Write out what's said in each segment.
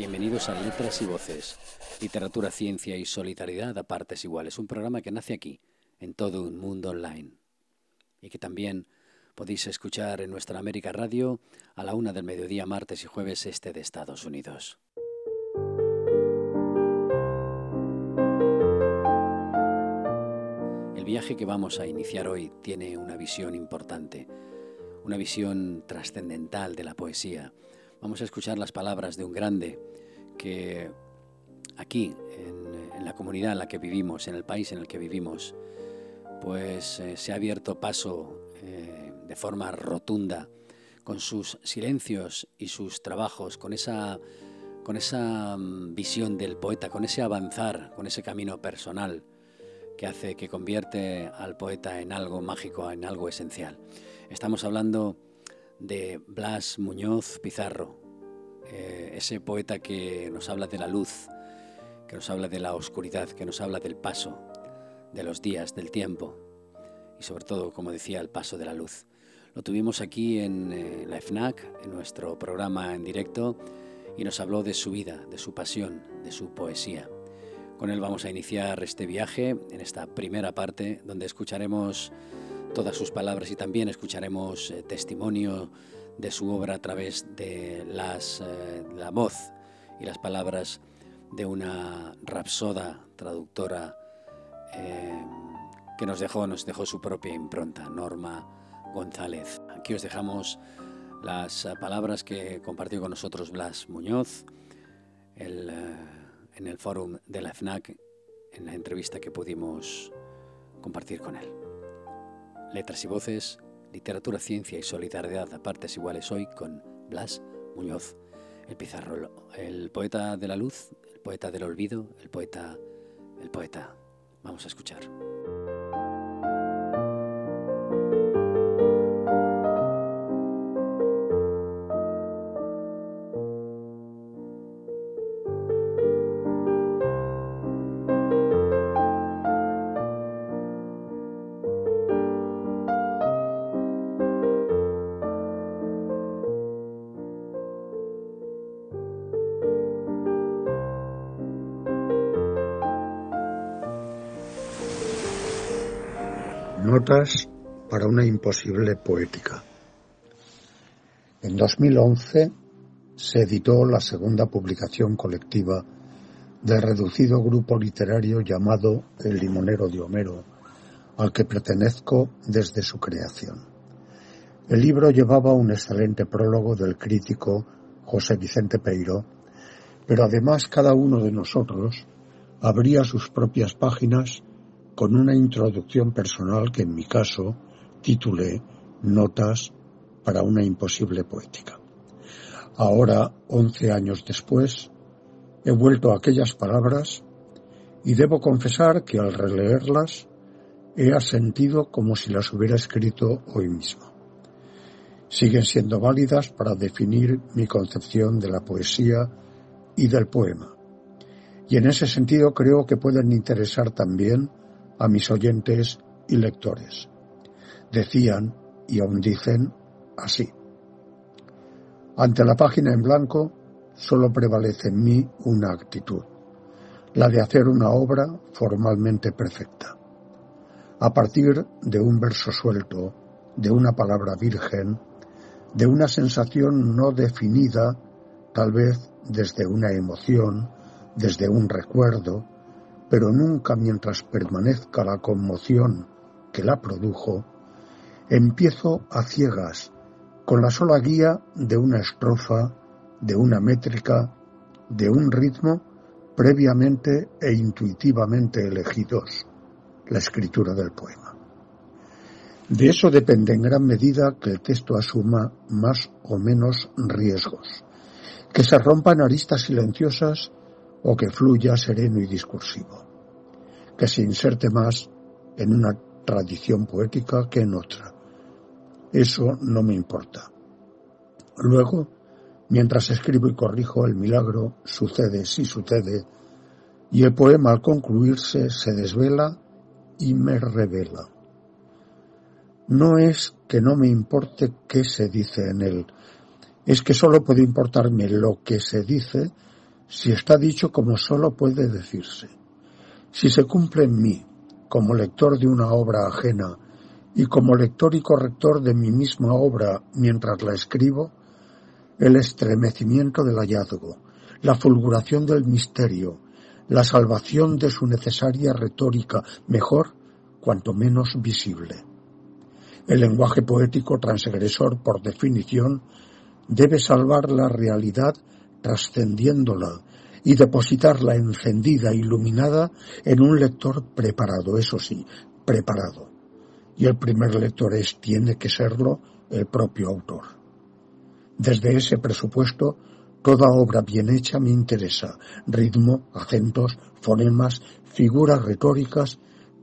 Bienvenidos a Letras y Voces, Literatura, Ciencia y Solidaridad a partes iguales, un programa que nace aquí, en todo un mundo online, y que también podéis escuchar en nuestra América Radio a la una del mediodía, martes y jueves este de Estados Unidos. El viaje que vamos a iniciar hoy tiene una visión importante, una visión trascendental de la poesía. Vamos a escuchar las palabras de un grande que aquí, en, la comunidad en la que vivimos, en el país en el que vivimos, pues eh, se ha abierto paso eh, de forma rotunda con sus silencios y sus trabajos, con esa, con esa mm, visión del poeta, con ese avanzar, con ese camino personal que hace, que convierte al poeta en algo mágico, en algo esencial. Estamos hablando de Blas Muñoz Pizarro, eh, ese poeta que nos habla de la luz, que nos habla de la oscuridad, que nos habla del paso, de los días, del tiempo y sobre todo, como decía, el paso de la luz. Lo tuvimos aquí en eh, la FNAC, en nuestro programa en directo, y nos habló de su vida, de su pasión, de su poesía. Con él vamos a iniciar este viaje en esta primera parte donde escucharemos todas sus palabras y también escucharemos eh, testimonio de su obra a través de las, eh, la voz y las palabras de una rapsoda traductora eh, que nos dejó, nos dejó su propia impronta, Norma González. Aquí os dejamos las palabras que compartió con nosotros Blas Muñoz, en el foro de la FNAC en la entrevista que pudimos compartir con él. Letras y voces, literatura, ciencia y solidaridad a partes iguales hoy con Blas Muñoz, el pizarro, el poeta de la luz, el poeta del olvido, el poeta, el poeta. Vamos a escuchar. Para una imposible poética. En 2011 se editó la segunda publicación colectiva del reducido grupo literario llamado El Limonero de Homero, al que pertenezco desde su creación. El libro llevaba un excelente prólogo del crítico José Vicente Peiro, pero además cada uno de nosotros abría sus propias páginas con una introducción personal que en mi caso titulé Notas para una imposible poética. Ahora, once años después, he vuelto a aquellas palabras y debo confesar que al releerlas he asentido como si las hubiera escrito hoy mismo. Siguen siendo válidas para definir mi concepción de la poesía y del poema. Y en ese sentido creo que pueden interesar también a mis oyentes y lectores. Decían, y aún dicen, así. Ante la página en blanco solo prevalece en mí una actitud, la de hacer una obra formalmente perfecta. A partir de un verso suelto, de una palabra virgen, de una sensación no definida, tal vez desde una emoción, desde un recuerdo, pero nunca mientras permanezca la conmoción que la produjo, empiezo a ciegas, con la sola guía de una estrofa, de una métrica, de un ritmo previamente e intuitivamente elegidos, la escritura del poema. De eso depende en gran medida que el texto asuma más o menos riesgos, que se rompan aristas silenciosas o que fluya sereno y discursivo, que se inserte más en una tradición poética que en otra. Eso no me importa. Luego, mientras escribo y corrijo, el milagro sucede si sucede, y el poema al concluirse se desvela y me revela. No es que no me importe qué se dice en él, es que solo puede importarme lo que se dice si está dicho como sólo puede decirse. Si se cumple en mí, como lector de una obra ajena, y como lector y corrector de mi misma obra mientras la escribo, el estremecimiento del hallazgo, la fulguración del misterio, la salvación de su necesaria retórica, mejor cuanto menos visible. El lenguaje poético transgresor, por definición, debe salvar la realidad trascendiéndola y depositarla encendida, iluminada, en un lector preparado, eso sí, preparado. Y el primer lector es, tiene que serlo, el propio autor. Desde ese presupuesto, toda obra bien hecha me interesa. Ritmo, acentos, fonemas, figuras retóricas,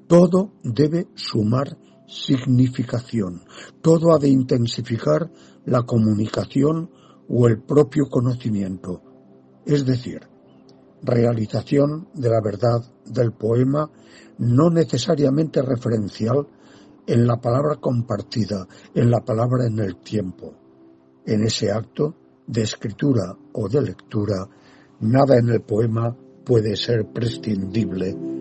todo debe sumar significación, todo ha de intensificar la comunicación o el propio conocimiento, es decir, realización de la verdad del poema no necesariamente referencial en la palabra compartida, en la palabra en el tiempo. En ese acto de escritura o de lectura, nada en el poema puede ser prescindible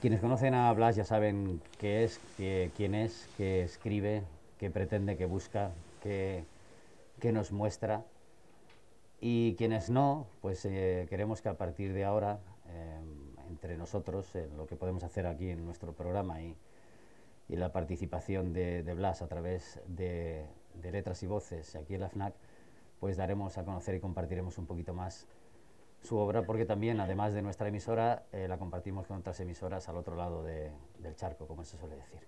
Quienes conocen a Blas ya saben qué es, quién es, qué escribe, qué pretende, qué busca, qué, nos muestra. Y quienes no, pues eh, queremos que a partir de ahora, eh, entre nosotros, lo que podemos hacer aquí en nuestro programa y, la participación de, Blas a través de letras y voces aquí en la FNAC, pues daremos a conocer y compartiremos un poquito más su obra porque también, además de nuestra emisora, eh, la compartimos con otras emisoras al otro lado del charco, como se suele decir.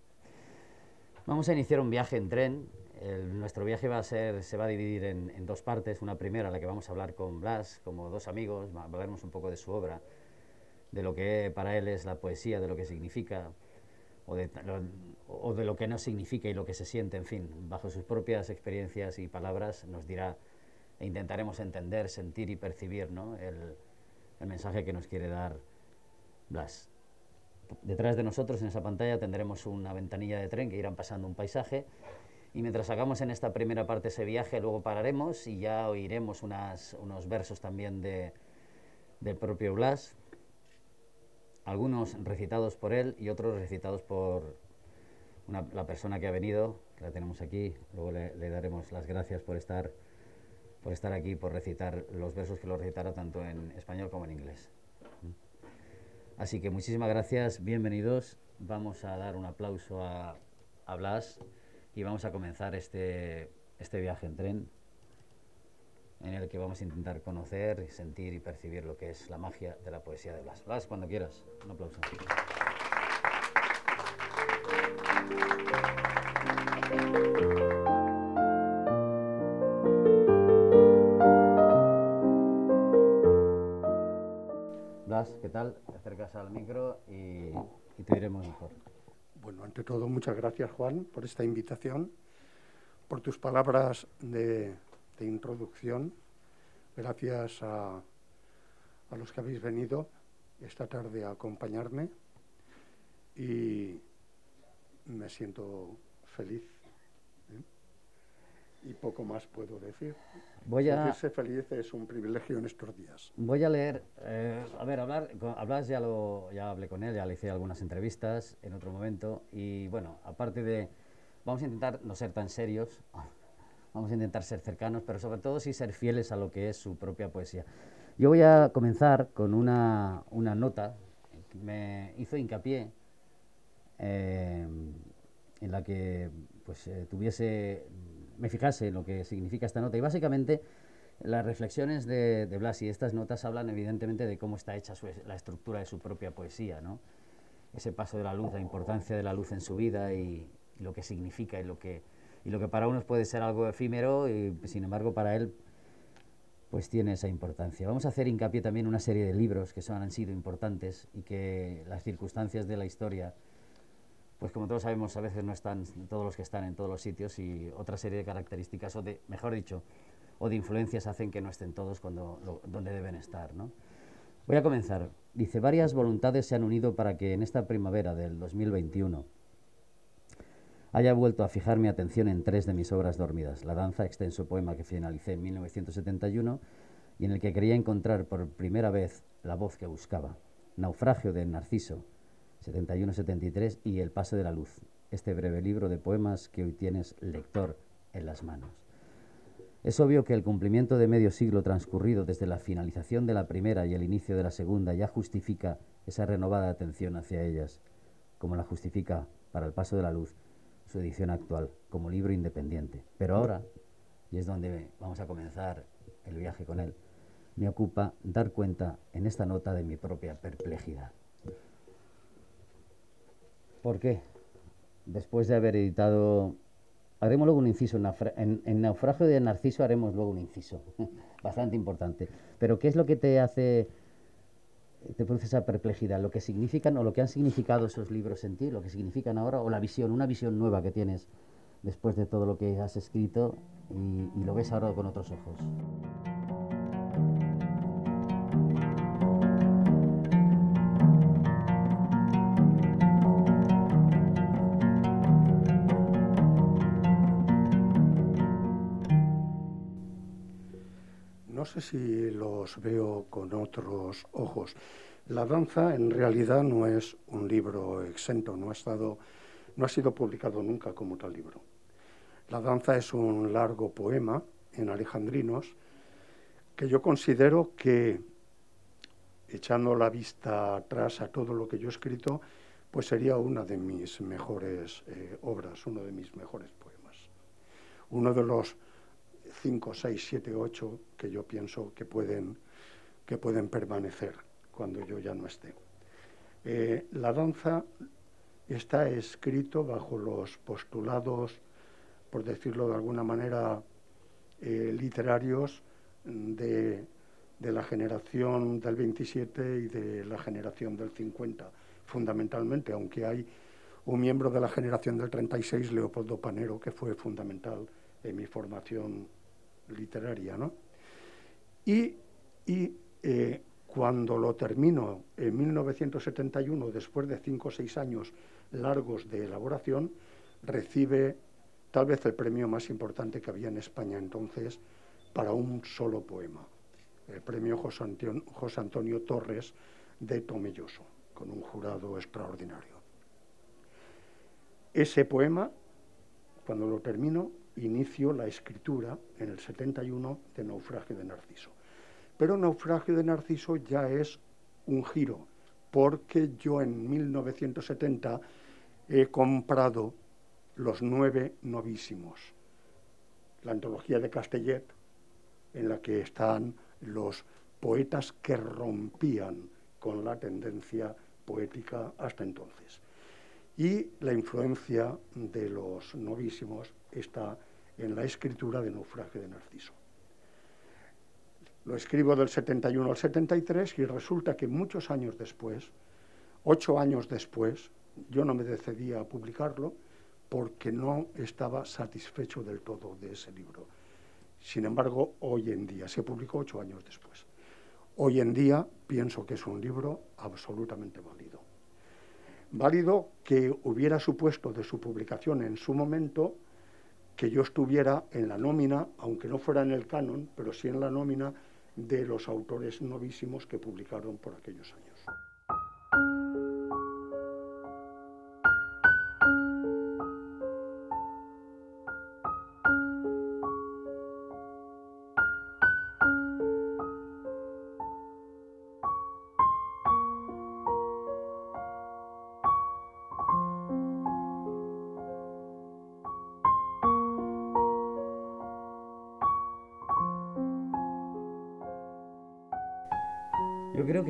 Vamos a iniciar un viaje en tren. nuestro viaje va a ser, se va a dividir en, dos partes. Una primera, la que vamos a hablar con Blas, como dos amigos, hablaremos un poco de su obra, de lo que para él es la poesía, de lo que significa, o de, o de lo que no significa y lo que se siente, en fin, bajo sus propias experiencias y palabras, nos dirá e intentaremos entender, sentir y percibir el, mensaje que nos quiere dar Blas. Detrás de nosotros en esa pantalla tendremos una ventanilla de tren que irán pasando un paisaje y mientras hagamos en esta primera parte ese viaje luego pararemos y ya oiremos unos versos también de, del propio Blas, algunos recitados por él y otros recitados por la persona que ha venido, que la tenemos aquí, luego le daremos las gracias por estar por estar aquí, por recitar los versos que lo recitara tanto en español como en inglés. Así que muchísimas gracias, bienvenidos. Vamos a dar un aplauso a, a Blas y vamos a comenzar este, este viaje en tren en el que vamos a intentar conocer, sentir y percibir lo que es la magia de la poesía de Blas. Blas, cuando quieras, un aplauso. ¿Qué tal? Te acercas al micro y, te diremos mejor. Bueno, ante todo, muchas gracias, Juan, por esta invitación, por tus palabras de, introducción. Gracias a los que habéis venido esta tarde a acompañarme y me siento feliz y poco más puedo decir. Voy a... Ser feliz es un privilegio en estos días. Voy a leer, eh, a ver, hablar, hablas ya lo, ya hablé con él, ya le hice algunas entrevistas en otro momento y bueno, aparte de, vamos a intentar no ser tan serios, vamos a intentar ser cercanos, pero sobre todo sí ser fieles a lo que es su propia poesía. Yo voy a comenzar con una, una nota que me hizo hincapié eh, en la que pues eh, tuviese me fijase lo que significa esta nota. Y básicamente las reflexiones de, de Blas y estas notas hablan evidentemente de cómo está hecha la estructura de su propia poesía, ¿no? Ese paso de la luz, la importancia de la luz en su vida y, lo que significa y lo que, y lo que para unos puede ser algo efímero y sin embargo para él pues tiene esa importancia. Vamos a hacer hincapié también en una serie de libros que son, han sido importantes y que las circunstancias de la historia pues como todos sabemos, a veces no están todos los que están en todos los sitios y otra serie de características, o de, mejor dicho, o de influencias hacen que no estén todos cuando, donde deben estar. Voy a comenzar. Dice, varias voluntades se han unido para que en esta primavera del 2021 haya vuelto a fijar mi atención en tres de mis obras dormidas. La danza, extenso poema que finalicé en 1971 y en el que quería encontrar por primera vez la voz que buscaba. Naufragio de Narciso, 71-73 y El paso de la luz, este breve libro de poemas que hoy tienes lector en las manos. Es obvio que el cumplimiento de medio siglo transcurrido desde la finalización de la primera y el inicio de la segunda ya justifica esa renovada atención hacia ellas, como la justifica para el paso de la luz su edición actual como libro independiente. Pero ahora, y es donde vamos a comenzar el viaje con él, me ocupa dar cuenta en esta nota de mi propia perplejidad. ¿Por qué? Después de haber editado... Haremos luego un inciso, en, en, Naufragio de Narciso haremos luego un inciso, bastante importante. Pero ¿qué es lo que te hace te produce esa perplejidad, lo que significan o lo que han significado esos libros en ti, lo que significan ahora, o la visión, una visión nueva que tienes después de todo lo que has escrito y, y lo ves ahora con otros ojos. No sé si los veo con otros ojos. La danza en realidad no es un libro exento, no ha, estado, no ha sido publicado nunca como tal libro. La danza es un largo poema en alejandrinos que yo considero que, echando la vista atrás a todo lo que yo he escrito, pues sería una de mis mejores eh, obras, uno de mis mejores poemas. Uno de los 5, 6, 7, 8 que yo pienso que pueden, que pueden permanecer cuando yo ya no esté. Eh, la danza está escrito bajo los postulados, por decirlo de alguna manera, eh, literarios de, de, la generación del 27 y de la generación del 50, fundamentalmente, aunque hay un miembro de la generación del 36, Leopoldo Panero, que fue fundamental en mi formación literaria, ¿no? Y, eh, cuando lo termino en 1971, después de cinco o seis años largos de elaboración, recibe tal vez el premio más importante que había en España entonces para un solo poema, el premio José Antonio, José Antonio Torres de Tomelloso, con un jurado extraordinario. Ese poema, cuando lo termino, inicio la escritura en el 71 de Naufragio de Narciso. Pero Naufragio de Narciso ya es un giro, porque yo en 1970 he comprado Los nueve novísimos, la antología de Castellet, en la que están los poetas que rompían con la tendencia poética hasta entonces. Y la influencia de los novísimos está en la escritura de Naufragio de Narciso. Lo escribo del 71 al 73 y resulta que muchos años después, ocho años después, yo no me decidí a publicarlo porque no estaba satisfecho del todo de ese libro. Sin embargo, hoy en día, se publicó ocho años después, hoy en día pienso que es un libro absolutamente válido. Válido que hubiera supuesto de su publicación en su momento que yo estuviera en la nómina, aunque no fuera en el canon, pero sí en la nómina de los autores novísimos que publicaron por aquellos años.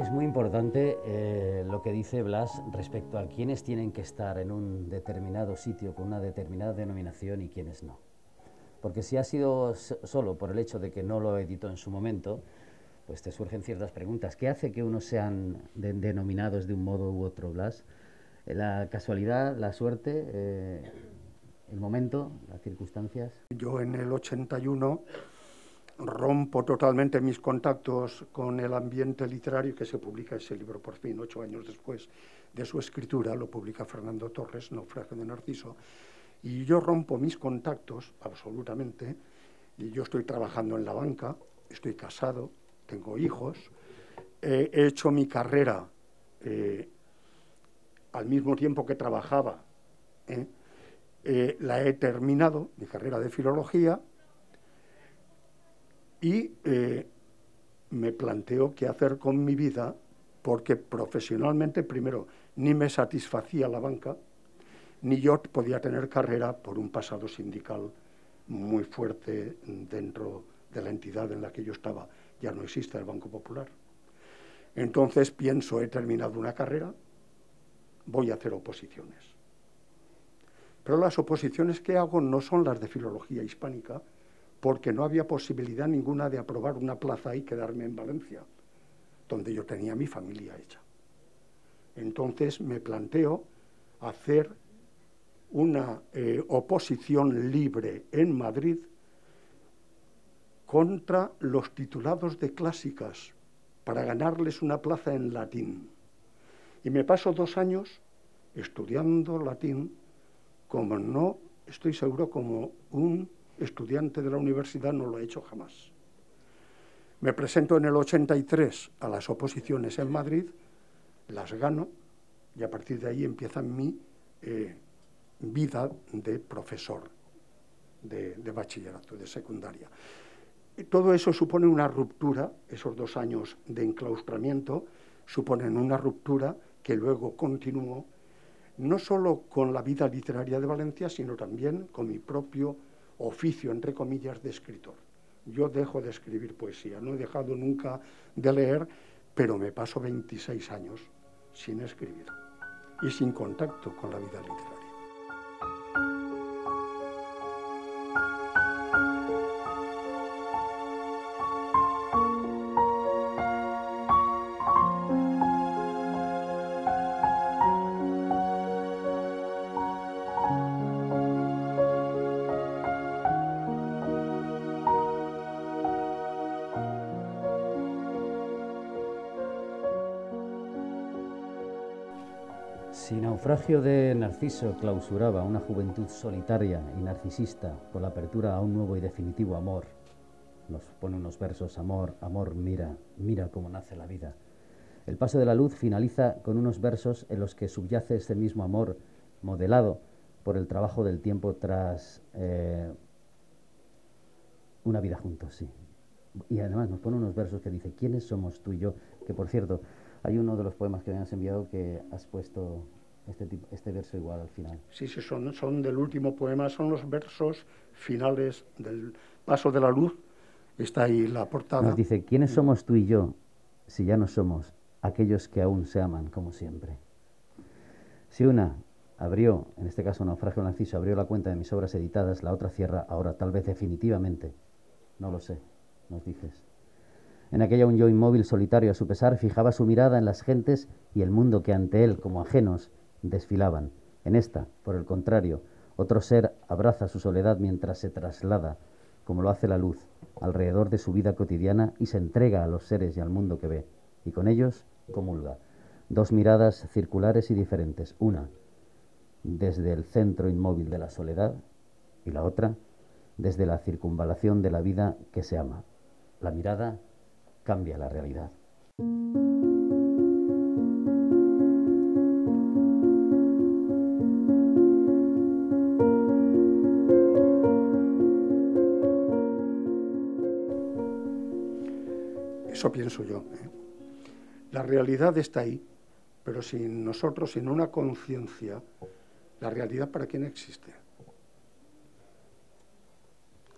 Es muy importante eh, lo que dice Blas respecto a quiénes tienen que estar en un determinado sitio con una determinada denominación y quiénes no. Porque si ha sido solo por el hecho de que no lo editó en su momento, pues te surgen ciertas preguntas. ¿Qué hace que unos sean denominados de un modo u otro, Blas? ¿La casualidad, la suerte, eh, el momento, las circunstancias? Yo en el 81 rompo totalmente mis contactos con el ambiente literario que se publica ese libro por fin, ocho años después de su escritura, lo publica Fernando Torres, Naufragio de Narciso, y yo rompo mis contactos absolutamente, y yo estoy trabajando en la banca, estoy casado, tengo hijos, he hecho mi carrera eh, al mismo tiempo que trabajaba, ¿eh? Eh, la he terminado, mi carrera de filología, y me planteo qué hacer con mi vida, porque profesionalmente, primero, ni me satisfacía la banca, ni yo podía tener carrera por un pasado sindical muy fuerte dentro de la entidad en la que yo estaba. Ya no existe el Banco Popular. Entonces pienso, he terminado una carrera, voy a hacer oposiciones. Pero las oposiciones que hago no son las de filología hispánica, porque no había posibilidad ninguna de aprobar una plaza y quedarme en Valencia, donde yo tenía mi familia hecha. Entonces me planteo hacer una eh, oposición libre en Madrid contra los titulados de clásicas para ganarles una plaza en latín. Y me paso dos años estudiando latín como no estoy seguro como un estudiante de la universidad no lo he hecho jamás. Me presento en el 83 a las oposiciones en Madrid, las gano y a partir de ahí empieza mi eh, vida de profesor de, de bachillerato, de secundaria. Todo eso supone una ruptura, esos dos años de enclaustramiento suponen una ruptura que luego continuó no solo con la vida literaria de Valencia, sino también con mi propio oficio, entre comillas, de escritor. Yo dejo de escribir poesía, no he dejado nunca de leer, pero me paso 26 años sin escribir y sin contacto con la vida literaria. Naufragio de Narciso clausuraba una juventud solitaria y narcisista con la apertura a un nuevo y definitivo amor, nos pone unos versos, amor, amor, mira, mira cómo nace la vida. El paso de la luz finaliza con unos versos en los que subyace este mismo amor modelado por el trabajo del tiempo tras eh, una vida juntos, sí. Y además nos pone unos versos que dice, ¿quiénes somos tú y yo? Que por cierto, hay uno de los poemas que me has enviado que has puesto este, este verso igual al final. Sí, sí, son, son del último poema, son los versos finales del Paso de la Luz. Está ahí la portada. Nos dice, ¿quiénes somos tú y yo si ya no somos aquellos que aún se aman como siempre? Si una abrió, en este caso Naufragio Narciso, abrió la cuenta de mis obras editadas, la otra cierra ahora, tal vez definitivamente. No lo sé, nos dices. En aquella un yo inmóvil, solitario a su pesar, fijaba su mirada en las gentes y el mundo que ante él, como ajenos, desfilaban. En esta, por el contrario, otro ser abraza su soledad mientras se traslada, como lo hace la luz, alrededor de su vida cotidiana y se entrega a los seres y al mundo que ve, y con ellos comulga. Dos miradas circulares y diferentes, una desde el centro inmóvil de la soledad y la otra desde la circunvalación de la vida que se ama. La mirada cambia la realidad. Eso pienso yo. ¿eh? La realidad está ahí, pero sin nosotros, sin una conciencia, la realidad para quién existe.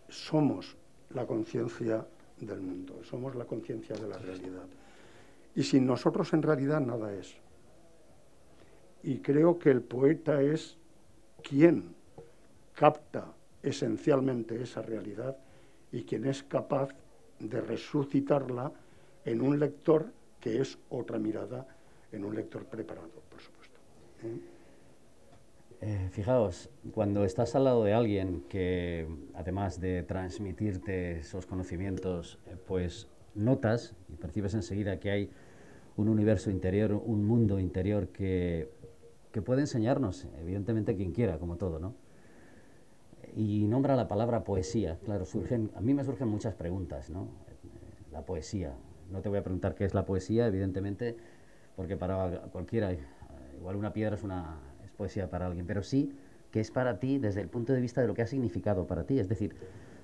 Somos la conciencia del mundo, somos la conciencia de la realidad. Y sin nosotros en realidad nada es. Y creo que el poeta es quien capta esencialmente esa realidad y quien es capaz de resucitarla en un lector que es otra mirada, en un lector preparado, por supuesto. ¿eh? Eh, fijaos, cuando estás al lado de alguien que, además de transmitirte esos conocimientos, eh, pues notas y percibes enseguida que hay un universo interior, un mundo interior que, que puede enseñarnos, evidentemente quien quiera, como todo, ¿no? Y nombra la palabra poesía. Claro, surgen, a mí me surgen muchas preguntas, ¿no? La poesía. No te voy a preguntar qué es la poesía, evidentemente, porque para cualquiera, igual una piedra es una es poesía para alguien, pero sí que es para ti desde el punto de vista de lo que ha significado para ti. Es decir,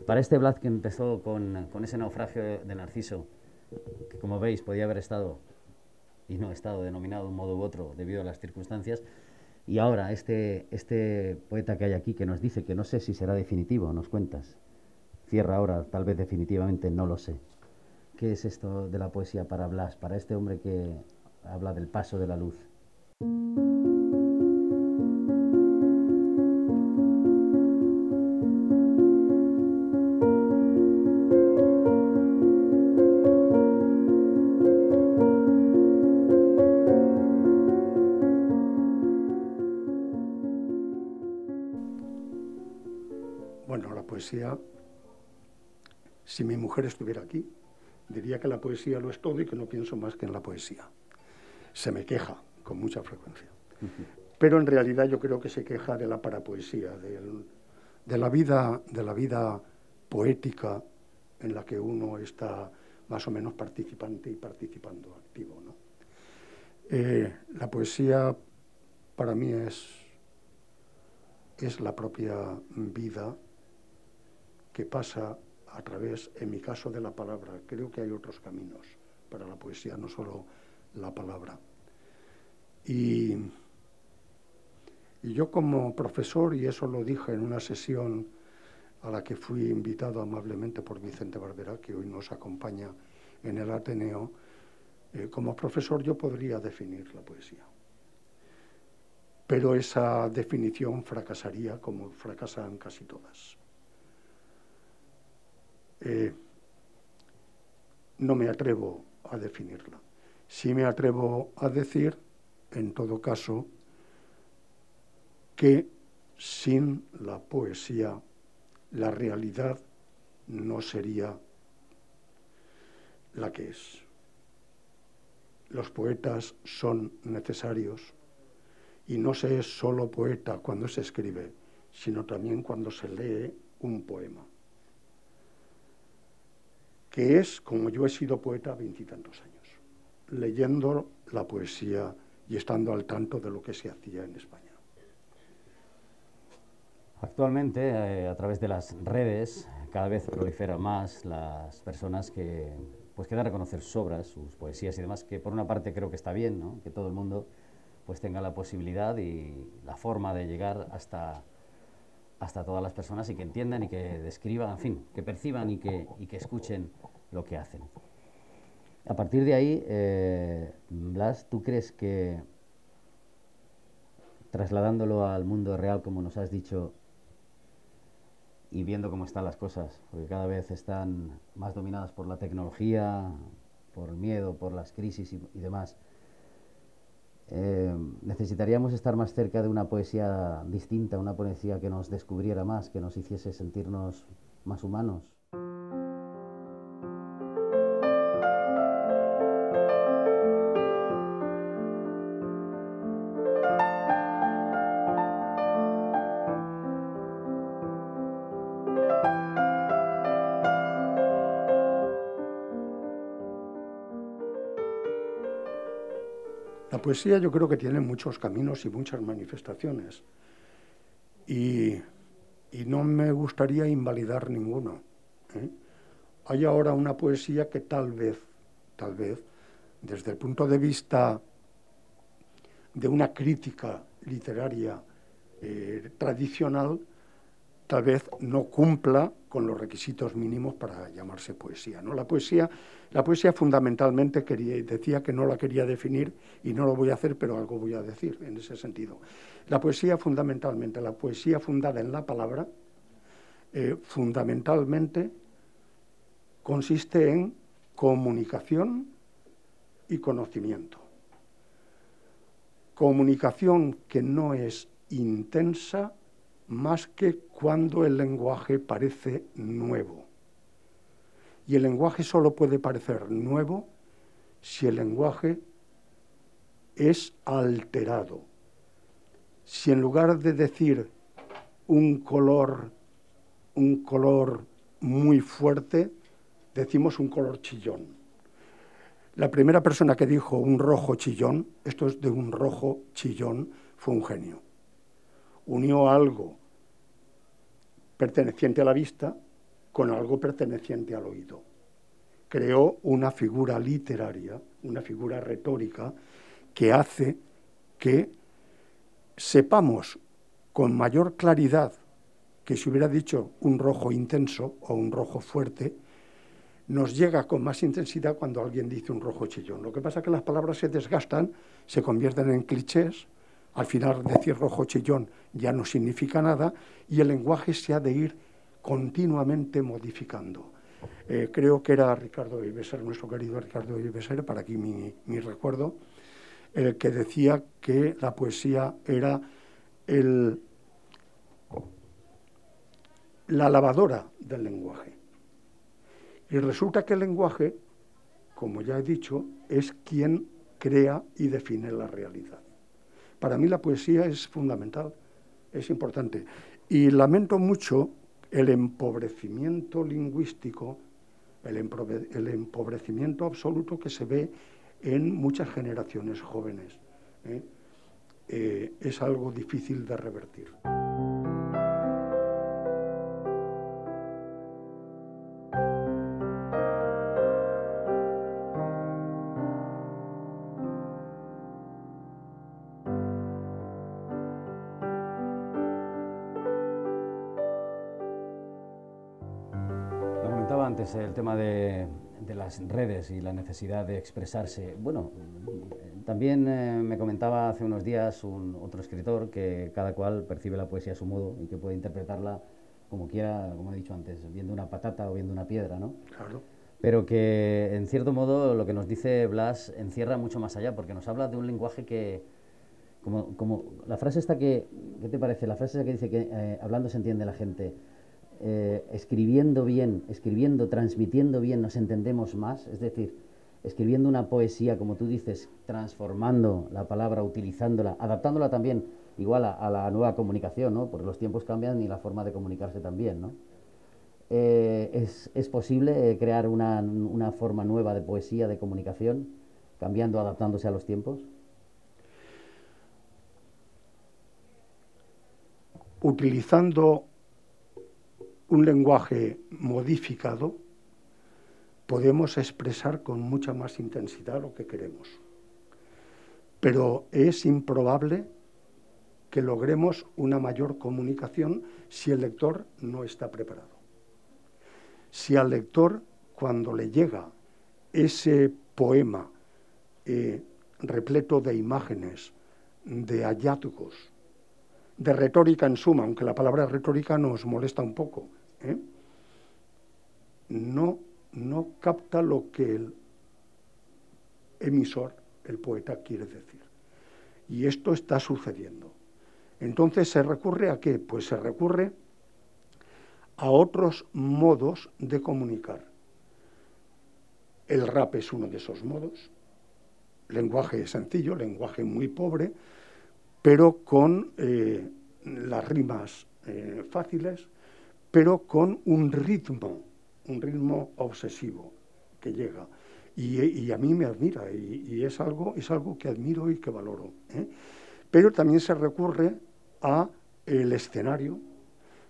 para este Vlad que empezó con, con ese naufragio de Narciso, que como veis podía haber estado y no estado denominado de un modo u otro debido a las circunstancias, y ahora este, este poeta que hay aquí que nos dice que no sé si será definitivo, nos cuentas. Cierra ahora, tal vez definitivamente, no lo sé. ¿Qué es esto de la poesía para Blas, para este hombre que habla del paso de la luz? si mi mujer estuviera aquí, diría que la poesía lo es todo y que no pienso más que en la poesía. Se me queja con mucha frecuencia. Pero en realidad yo creo que se queja de la parapoesía, de, la vida, de la vida poética en la que uno está más o menos participante y participando activo. Eh, la poesía para mí es, es la propia vida que pasa a través, en mi caso, de la palabra. Creo que hay otros caminos para la poesía, no solo la palabra. Y, yo como profesor, y eso lo dije en una sesión a la que fui invitado amablemente por Vicente Barbera, que hoy nos acompaña en el Ateneo, eh, como profesor yo podría definir la poesía. Pero esa definición fracasaría como fracasan casi todas. Eh, no me atrevo a definirla. Sí me atrevo a decir, en todo caso, que sin la poesía la realidad no sería la que es. Los poetas son necesarios y no se es solo poeta cuando se escribe, sino también cuando se lee un poema que es como yo he sido poeta veintitantos años, leyendo la poesía y estando al tanto de lo que se hacía en España. Actualmente, eh, a través de las redes, cada vez proliferan más las personas que pues quedan a conocer sus obras, sus poesías y demás, que por una parte creo que está bien, ¿no? que todo el mundo pues tenga la posibilidad y la forma de llegar hasta hasta todas las personas y que entiendan y que describan, en fin, que perciban y que, y que escuchen lo que hacen. A partir de ahí, eh, Blas, ¿tú crees que trasladándolo al mundo real, como nos has dicho, y viendo cómo están las cosas, porque cada vez están más dominadas por la tecnología, por miedo, por las crisis y demás, eh, necesitaríamos estar más cerca de una poesía distinta, una poesía que nos descubriera más, que nos hiciese sentirnos más humanos. Poesía yo creo que tiene muchos caminos y muchas manifestaciones. Y, no me gustaría invalidar ninguno. ¿eh? Hay ahora una poesía que tal vez, tal vez, desde el punto de vista de una crítica literaria eh, tradicional, tal vez no cumpla con los requisitos mínimos para llamarse poesía. ¿no? La poesía, la poesía fundamentalmente quería, decía que no la quería definir y no lo voy a hacer, pero algo voy a decir en ese sentido. La poesía fundamentalmente, la poesía fundada en la palabra, eh, fundamentalmente consiste en comunicación y conocimiento. Comunicación que no es intensa más que cuando el lenguaje parece nuevo. Y el lenguaje solo puede parecer nuevo si el lenguaje es alterado. Si en lugar de decir un color, un color muy fuerte, decimos un color chillón. La primera persona que dijo un rojo chillón, esto es de un rojo chillón, fue un genio. Unió algo perteneciente a la vista con algo perteneciente al oído. Creó una figura literaria, una figura retórica, que hace que sepamos con mayor claridad que si hubiera dicho un rojo intenso o un rojo fuerte, nos llega con más intensidad cuando alguien dice un rojo chillón. Lo que pasa es que las palabras se desgastan, se convierten en clichés, al final decir rojo chillón ya no significa nada y el lenguaje se ha de ir continuamente modificando. Eh, creo que era Ricardo Ibeser, nuestro querido Ricardo Ibeser, para aquí mi, recuerdo, el que decía que la poesía era la lavadora del lenguaje. Y resulta que el lenguaje, como ya he dicho, es quien crea y define la realidad. Para mí la poesía es fundamental, es importante. Y lamento mucho el empobrecimiento lingüístico, el, empobrecimiento absoluto que se ve en muchas generaciones jóvenes. ¿eh? Eh, es algo difícil de revertir. El tema de, las redes y la necesidad de expresarse. Bueno, también eh, me comentaba hace unos días un, otro escritor que cada cual percibe la poesía a su modo y que puede interpretarla como quiera, como he dicho antes, viendo una patata o viendo una piedra, ¿no? Claro. Pero que en cierto modo lo que nos dice Blas encierra mucho más allá, porque nos habla de un lenguaje que, como, como la frase esta que, ¿qué te parece? La frase esta que dice que eh, hablando se entiende la gente. Eh, escribiendo bien, escribiendo, transmitiendo bien, nos entendemos más. Es decir, escribiendo una poesía, como tú dices, transformando la palabra, utilizándola, adaptándola también igual a, la nueva comunicación, ¿no? Porque los tiempos cambian y la forma de comunicarse también, ¿no? Eh, es, posible crear una, una forma nueva de poesía, de comunicación, cambiando, adaptándose a los tiempos? Utilizando un lenguaje modificado, podemos expresar con mucha más intensidad lo que queremos. Pero es improbable que logremos una mayor comunicación si el lector no está preparado. Si al lector, cuando le llega ese poema eh, repleto de imágenes, de hallazgos, de retórica en suma, aunque la palabra retórica nos molesta un poco, ¿eh? no, no capta lo que el emisor, el poeta, quiere decir. Y esto está sucediendo. Entonces, ¿se recurre a qué? Pues se recurre a otros modos de comunicar. El rap es uno de esos modos. Lenguaje sencillo, lenguaje muy pobre, pero con eh, las rimas eh, fáciles, pero con un ritmo, un ritmo obsesivo que llega. Y, a mí me admira y, es, algo, es algo que admiro y que valoro. ¿eh? Pero también se recurre a el escenario,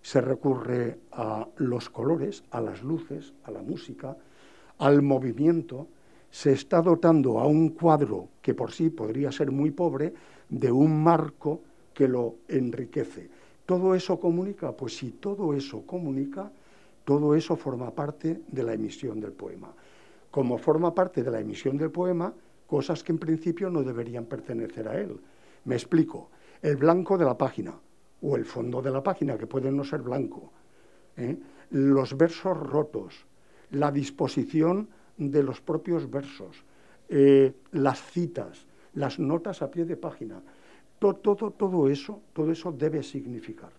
se recurre a los colores, a las luces, a la música, al movimiento, se está dotando a un cuadro que por sí podría ser muy pobre de un marco que lo enriquece. ¿Todo eso comunica? Pues si todo eso comunica, todo eso forma parte de la emisión del poema. Como forma parte de la emisión del poema, cosas que en principio no deberían pertenecer a él. Me explico. El blanco de la página o el fondo de la página, que puede no ser blanco. ¿eh? Los versos rotos, la disposición de los propios versos, eh, las citas, las notas a pie de página, todo, todo eso, todo eso debe significar.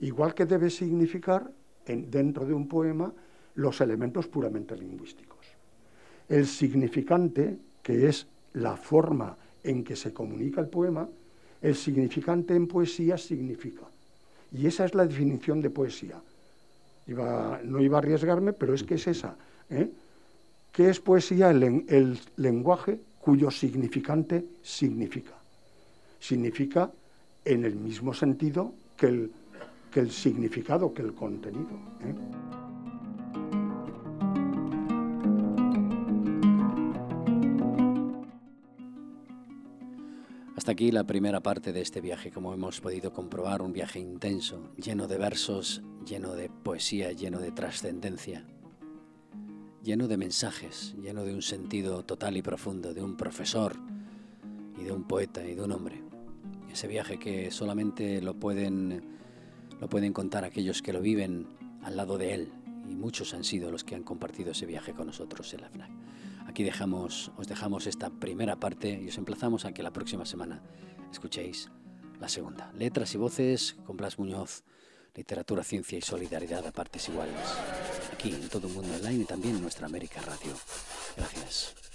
Igual que debe significar dentro de un poema los elementos puramente lingüísticos. El significante, que es la forma en que se comunica el poema, el significante en poesía significa. Y esa es la definición de poesía. no iba a arriesgarme, pero es que es esa. ¿eh? ¿Qué es poesía? el lenguaje cuyo significante significa. Significa en el mismo sentido que el que el significado, que el contenido. ¿eh? Hasta aquí la primera parte de este viaje, como hemos podido comprobar, un viaje intenso, lleno de versos, lleno de poesía, lleno de trascendencia, lleno de mensajes, lleno de un sentido total y profundo, de un profesor y de un poeta y de un hombre. Ese viaje que solamente lo pueden lo pueden contar aquellos que lo viven al lado de él y muchos han sido los que han compartido ese viaje con nosotros en la FNAC. Aquí dejamos, os dejamos esta primera parte y os emplazamos a que la próxima semana escuchéis la segunda. Letras y voces con Blas Muñoz, literatura, ciencia y solidaridad a partes iguales. Aquí en todo el mundo online y también en nuestra América Radio. Gracias.